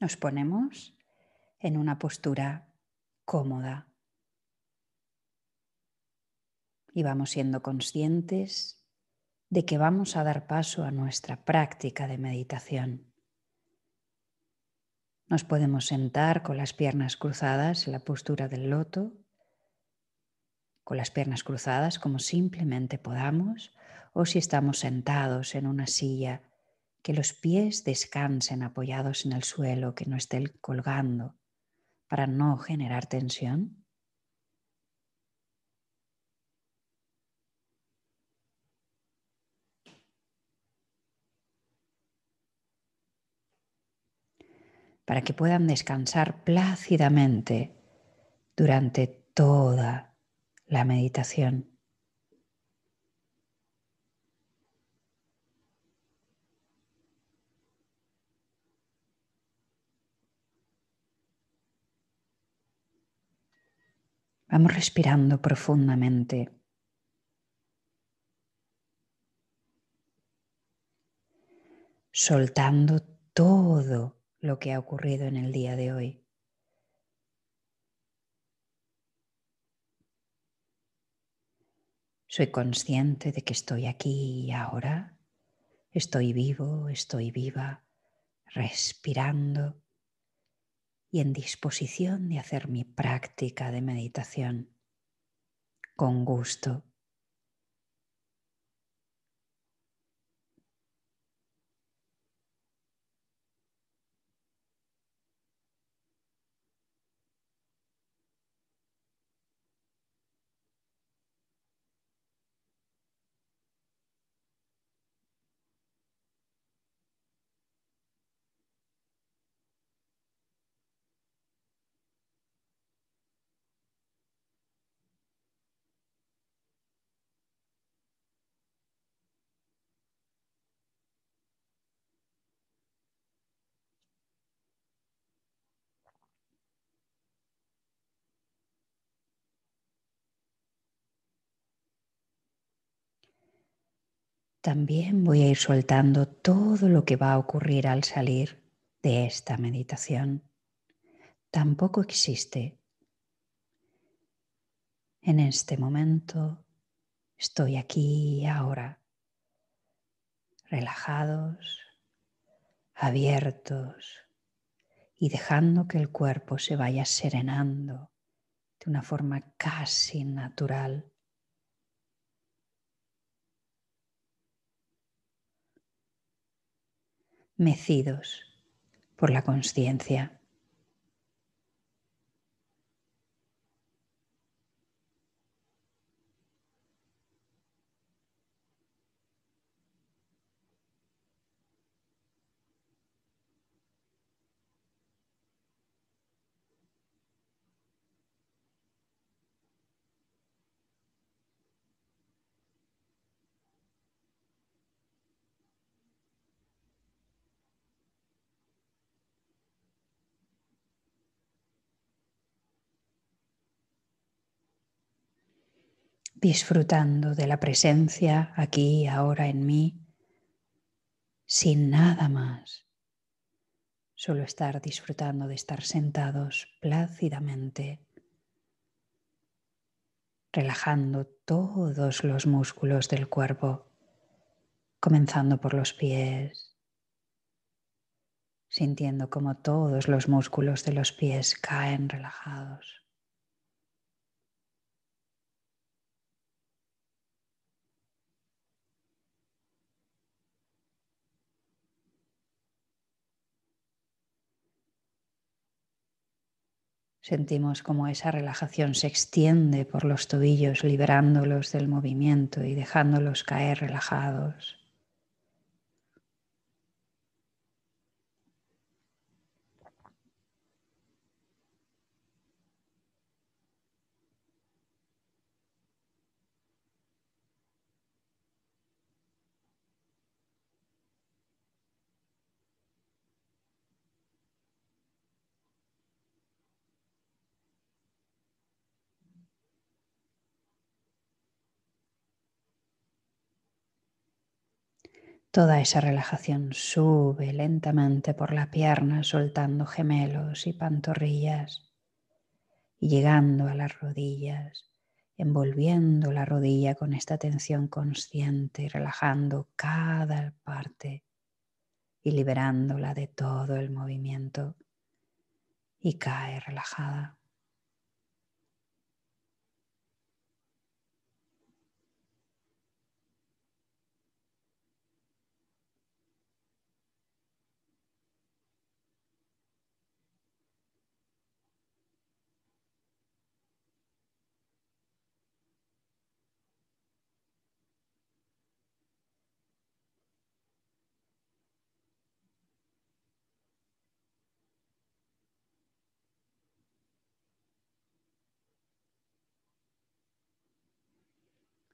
Nos ponemos en una postura cómoda y vamos siendo conscientes de que vamos a dar paso a nuestra práctica de meditación. Nos podemos sentar con las piernas cruzadas en la postura del loto, con las piernas cruzadas como simplemente podamos, o si estamos sentados en una silla que los pies descansen apoyados en el suelo, que no estén colgando para no generar tensión. Para que puedan descansar plácidamente durante toda la meditación. Vamos respirando profundamente. Soltando todo lo que ha ocurrido en el día de hoy. Soy consciente de que estoy aquí y ahora. Estoy vivo, estoy viva, respirando y en disposición de hacer mi práctica de meditación con gusto. También voy a ir soltando todo lo que va a ocurrir al salir de esta meditación. Tampoco existe. En este momento estoy aquí y ahora, relajados, abiertos y dejando que el cuerpo se vaya serenando de una forma casi natural. Mecidos por la conciencia. Disfrutando de la presencia aquí ahora en mí, sin nada más, solo estar disfrutando de estar sentados plácidamente, relajando todos los músculos del cuerpo, comenzando por los pies, sintiendo como todos los músculos de los pies caen relajados. Sentimos como esa relajación se extiende por los tobillos, liberándolos del movimiento y dejándolos caer relajados. Toda esa relajación sube lentamente por la pierna, soltando gemelos y pantorrillas y llegando a las rodillas, envolviendo la rodilla con esta tensión consciente y relajando cada parte y liberándola de todo el movimiento y cae relajada.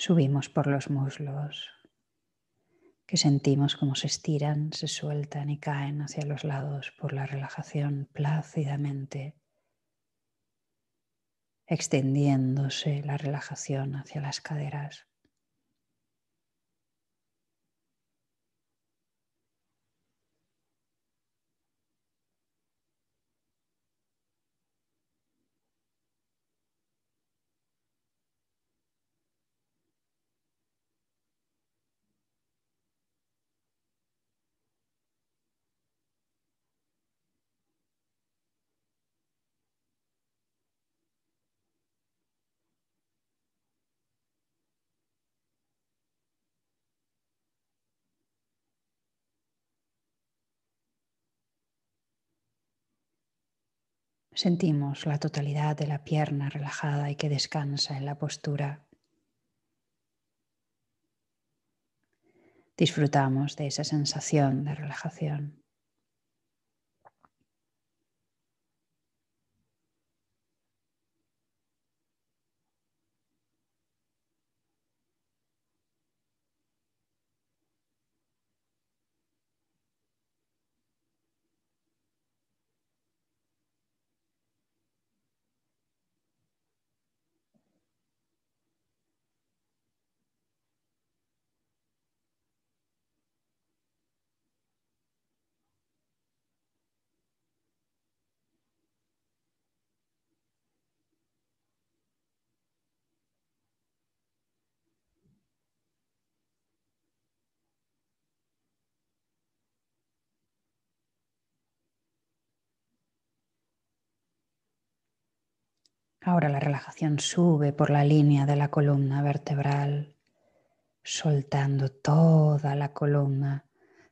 Subimos por los muslos, que sentimos como se estiran, se sueltan y caen hacia los lados por la relajación plácidamente, extendiéndose la relajación hacia las caderas. Sentimos la totalidad de la pierna relajada y que descansa en la postura. Disfrutamos de esa sensación de relajación. Ahora la relajación sube por la línea de la columna vertebral, soltando toda la columna,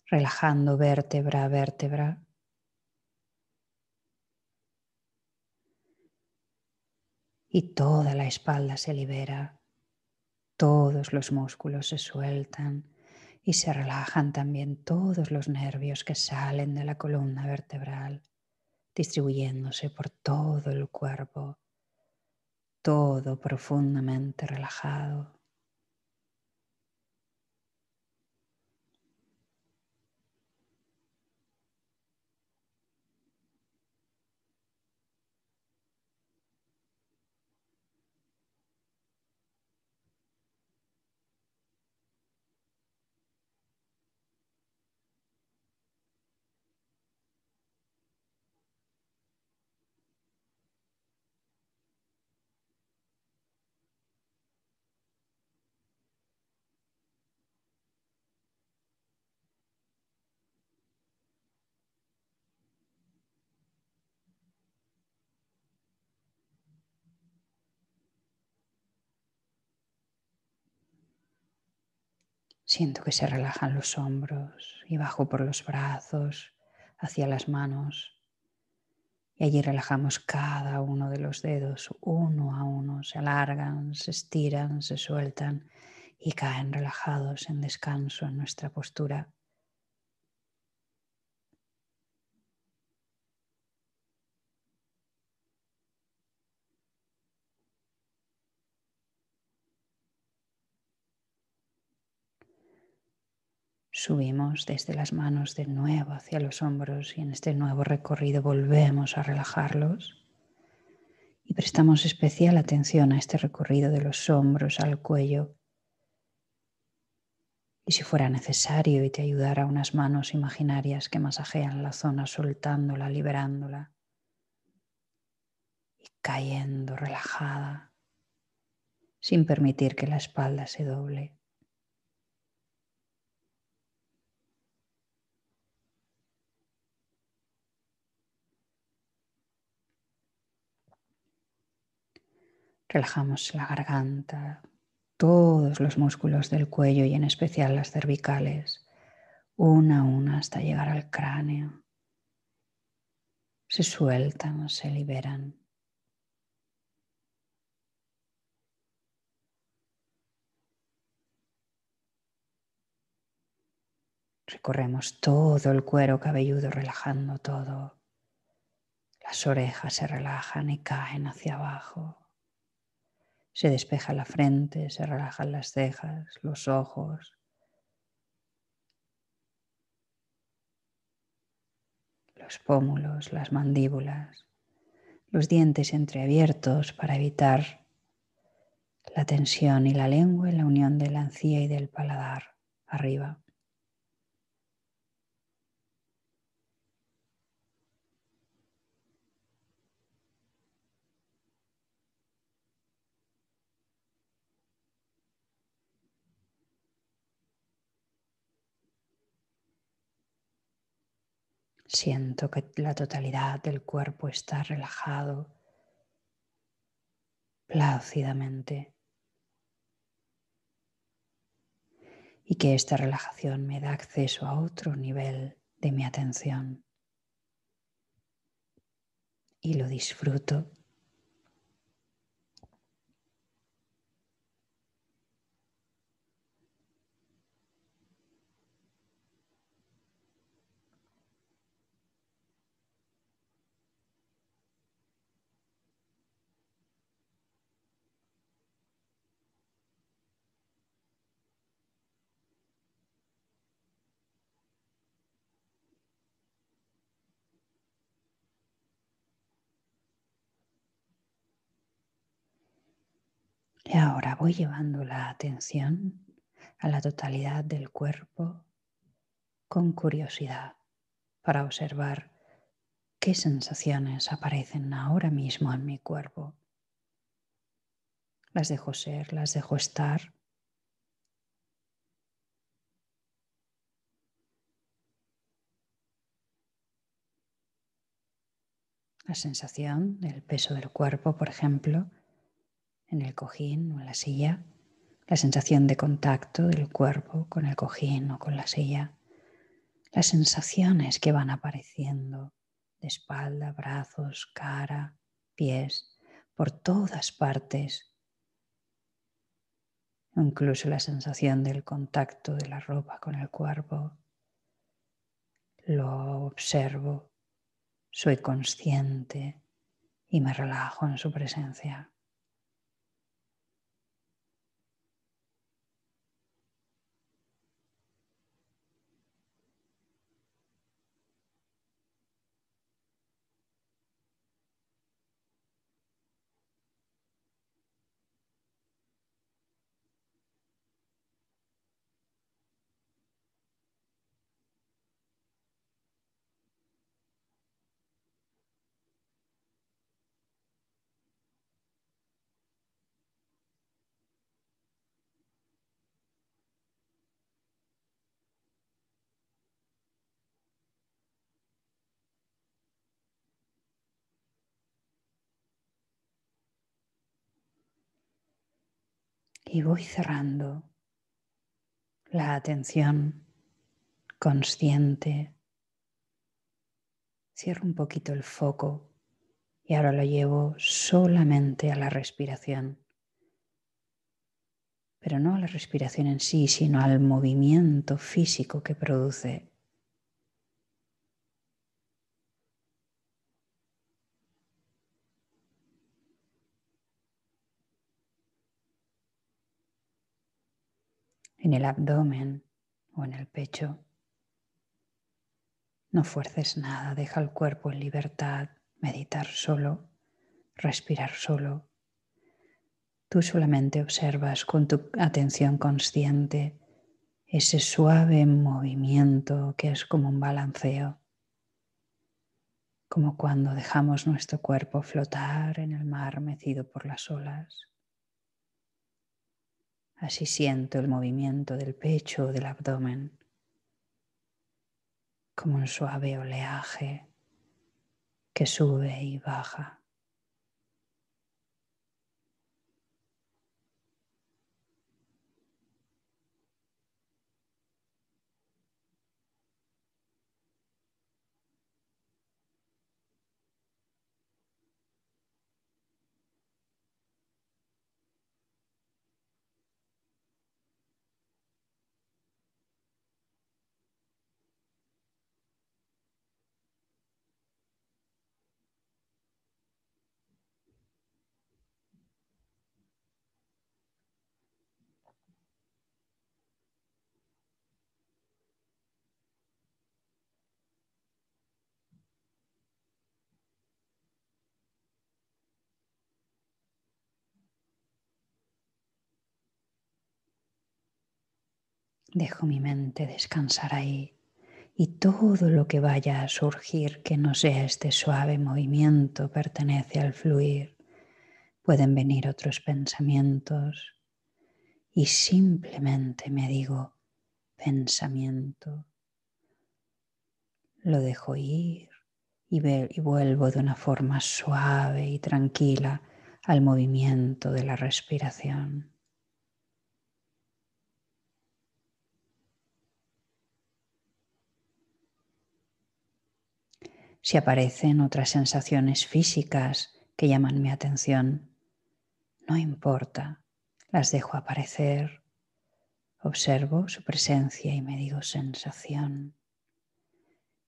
relajando vértebra a vértebra. Y toda la espalda se libera, todos los músculos se sueltan y se relajan también todos los nervios que salen de la columna vertebral, distribuyéndose por todo el cuerpo todo profundamente relajado. Siento que se relajan los hombros y bajo por los brazos hacia las manos. Y allí relajamos cada uno de los dedos, uno a uno. Se alargan, se estiran, se sueltan y caen relajados en descanso en nuestra postura. Desde las manos de nuevo hacia los hombros y en este nuevo recorrido volvemos a relajarlos. Y prestamos especial atención a este recorrido de los hombros al cuello. Y si fuera necesario y te ayudara unas manos imaginarias que masajean la zona soltándola, liberándola. Y cayendo relajada sin permitir que la espalda se doble. Relajamos la garganta, todos los músculos del cuello y en especial las cervicales, una a una hasta llegar al cráneo. Se sueltan, se liberan. Recorremos todo el cuero cabelludo relajando todo. Las orejas se relajan y caen hacia abajo. Se despeja la frente, se relajan las cejas, los ojos. Los pómulos, las mandíbulas, los dientes entreabiertos para evitar la tensión y la lengua en la unión de la encía y del paladar arriba. Siento que la totalidad del cuerpo está relajado plácidamente y que esta relajación me da acceso a otro nivel de mi atención. Y lo disfruto Y ahora voy llevando la atención a la totalidad del cuerpo con curiosidad para observar qué sensaciones aparecen ahora mismo en mi cuerpo. Las dejo ser, las dejo estar. La sensación del peso del cuerpo, por ejemplo, en el cojín o en la silla, la sensación de contacto del cuerpo con el cojín o con la silla, las sensaciones que van apareciendo de espalda, brazos, cara, pies, por todas partes, incluso la sensación del contacto de la ropa con el cuerpo. Lo observo, soy consciente y me relajo en su presencia. Y voy cerrando la atención consciente. Cierro un poquito el foco y ahora lo llevo solamente a la respiración. Pero no a la respiración en sí, sino al movimiento físico que produce en el abdomen o en el pecho. No fuerces nada, deja el cuerpo en libertad, meditar solo, respirar solo. Tú solamente observas con tu atención consciente ese suave movimiento que es como un balanceo, como cuando dejamos nuestro cuerpo flotar en el mar mecido por las olas. Así siento el movimiento del pecho o del abdomen, como un suave oleaje que sube y baja. Dejo mi mente descansar ahí y todo lo que vaya a surgir que no sea este suave movimiento pertenece al fluir. Pueden venir otros pensamientos y simplemente me digo pensamiento. Lo dejo ir y, y vuelvo de una forma suave y tranquila al movimiento de la respiración. Si aparecen otras sensaciones físicas que llaman mi atención, no importa, las dejo aparecer. Observo su presencia y me digo sensación.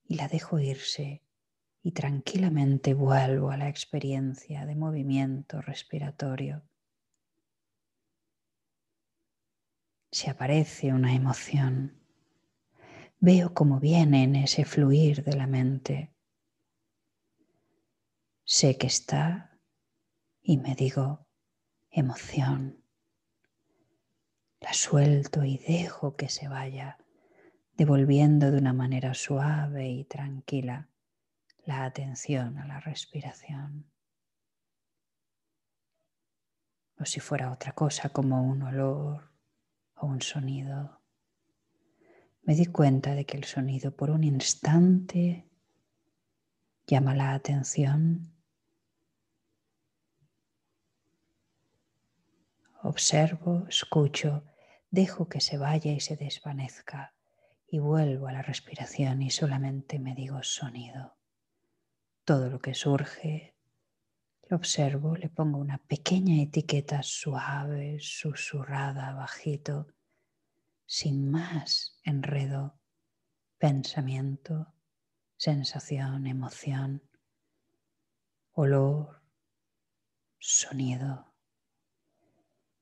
Y la dejo irse y tranquilamente vuelvo a la experiencia de movimiento respiratorio. Si aparece una emoción, veo cómo viene en ese fluir de la mente sé que está y me digo emoción. La suelto y dejo que se vaya, devolviendo de una manera suave y tranquila la atención a la respiración. O si fuera otra cosa como un olor o un sonido. Me di cuenta de que el sonido por un instante llama la atención Observo, escucho, dejo que se vaya y se desvanezca y vuelvo a la respiración y solamente me digo sonido. Todo lo que surge, lo observo, le pongo una pequeña etiqueta suave, susurrada, bajito, sin más enredo, pensamiento, sensación, emoción, olor, sonido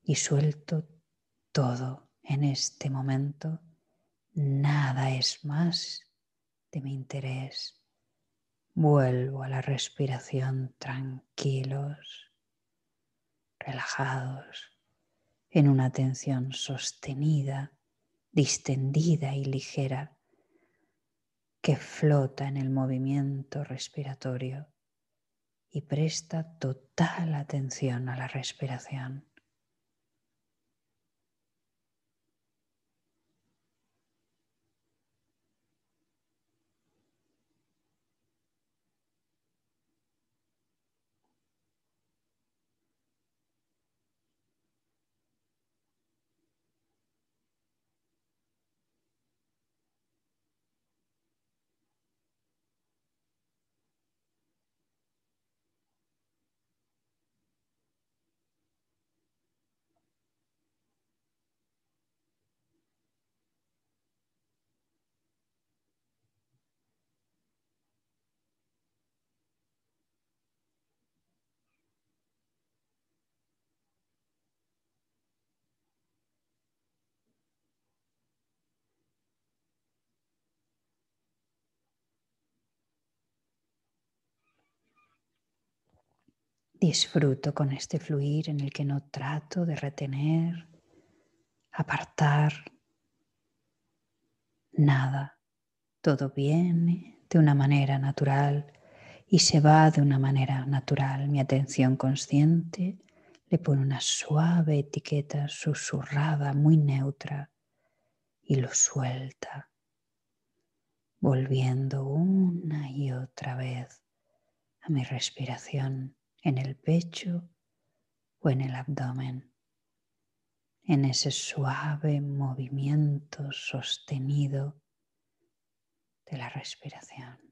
y suelto todo en este momento. Nada es más de mi interés. Vuelvo a la respiración tranquilos, relajados, en una atención sostenida, distendida y ligera que flota en el movimiento respiratorio y presta total atención a la respiración. Disfruto con este fluir en el que no trato de retener, apartar, nada. Todo viene de una manera natural y se va de una manera natural. Mi atención consciente le pone una suave etiqueta susurrada, muy neutra, y lo suelta, volviendo una y otra vez a mi respiración en el pecho o en el abdomen, en ese suave movimiento sostenido de la respiración.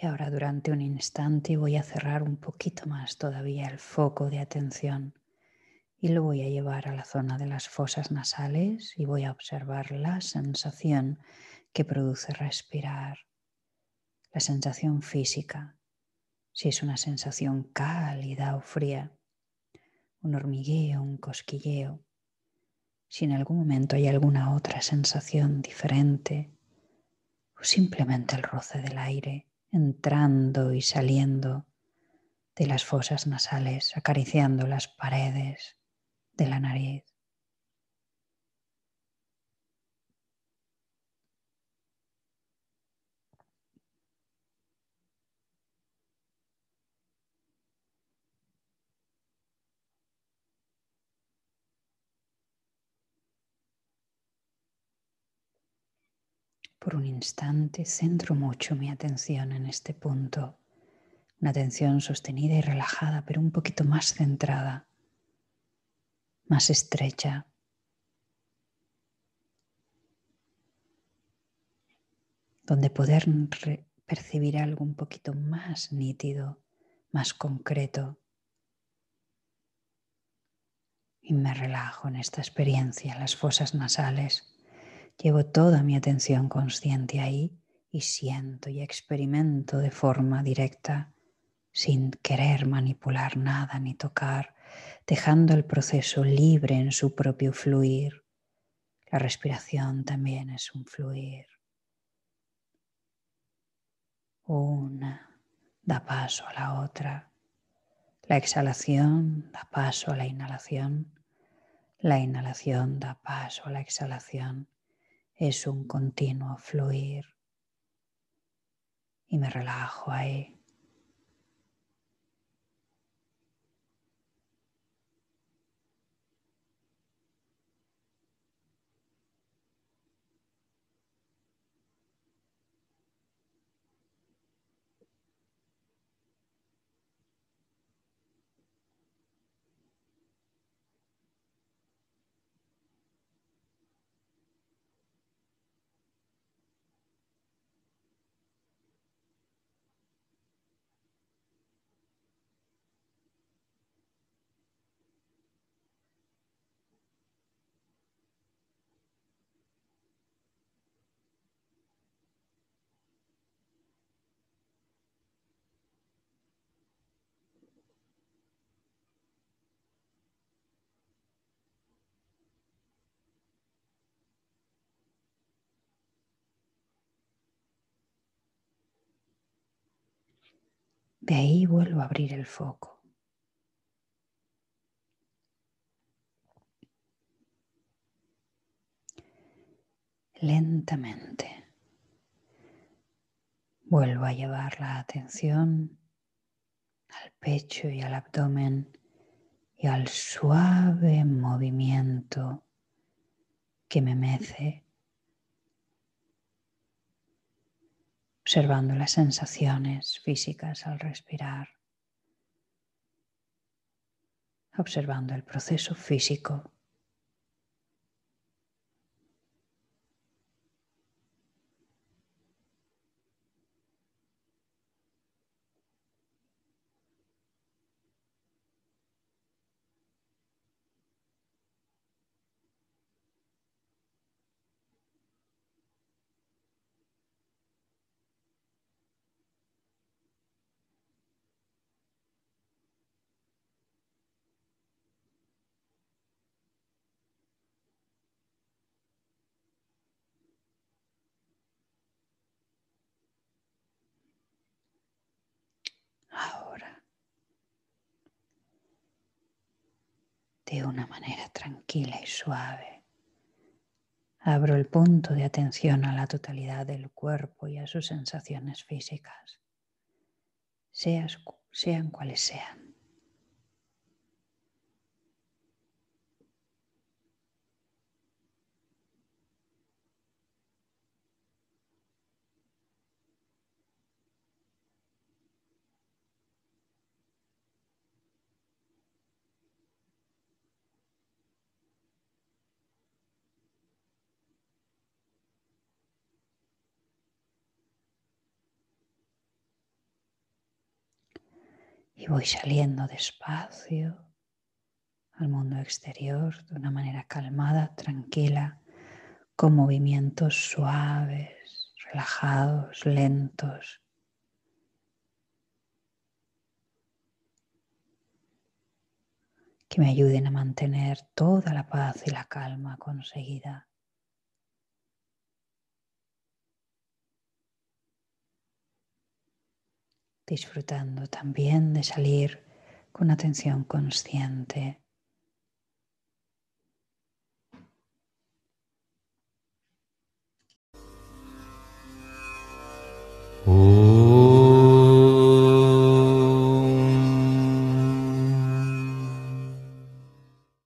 Y ahora durante un instante voy a cerrar un poquito más todavía el foco de atención y lo voy a llevar a la zona de las fosas nasales y voy a observar la sensación que produce respirar, la sensación física, si es una sensación cálida o fría, un hormigueo, un cosquilleo, si en algún momento hay alguna otra sensación diferente o simplemente el roce del aire entrando y saliendo de las fosas nasales, acariciando las paredes de la nariz. Por un instante centro mucho mi atención en este punto, una atención sostenida y relajada, pero un poquito más centrada, más estrecha. donde poder percibir algo un poquito más nítido, más concreto. Y me relajo en esta experiencia, las fosas nasales Llevo toda mi atención consciente ahí y siento y experimento de forma directa, sin querer manipular nada ni tocar, dejando el proceso libre en su propio fluir. La respiración también es un fluir. Una da paso a la otra. La exhalación da paso a la inhalación. La inhalación da paso a la exhalación es un continuo fluir y me relajo ahí. De ahí vuelvo a abrir el foco. Lentamente vuelvo a llevar la atención al pecho y al abdomen y al suave movimiento que me mece, observando las sensaciones físicas al respirar, observando el proceso físico de una manera tranquila y suave. Abro el punto de atención a la totalidad del cuerpo y a sus sensaciones físicas, sean cuales sean. Y voy saliendo despacio al mundo exterior de una manera calmada, tranquila, con movimientos suaves, relajados, lentos. que me ayuden a mantener toda la paz y la calma conseguida. Disfrutando también de salir con atención consciente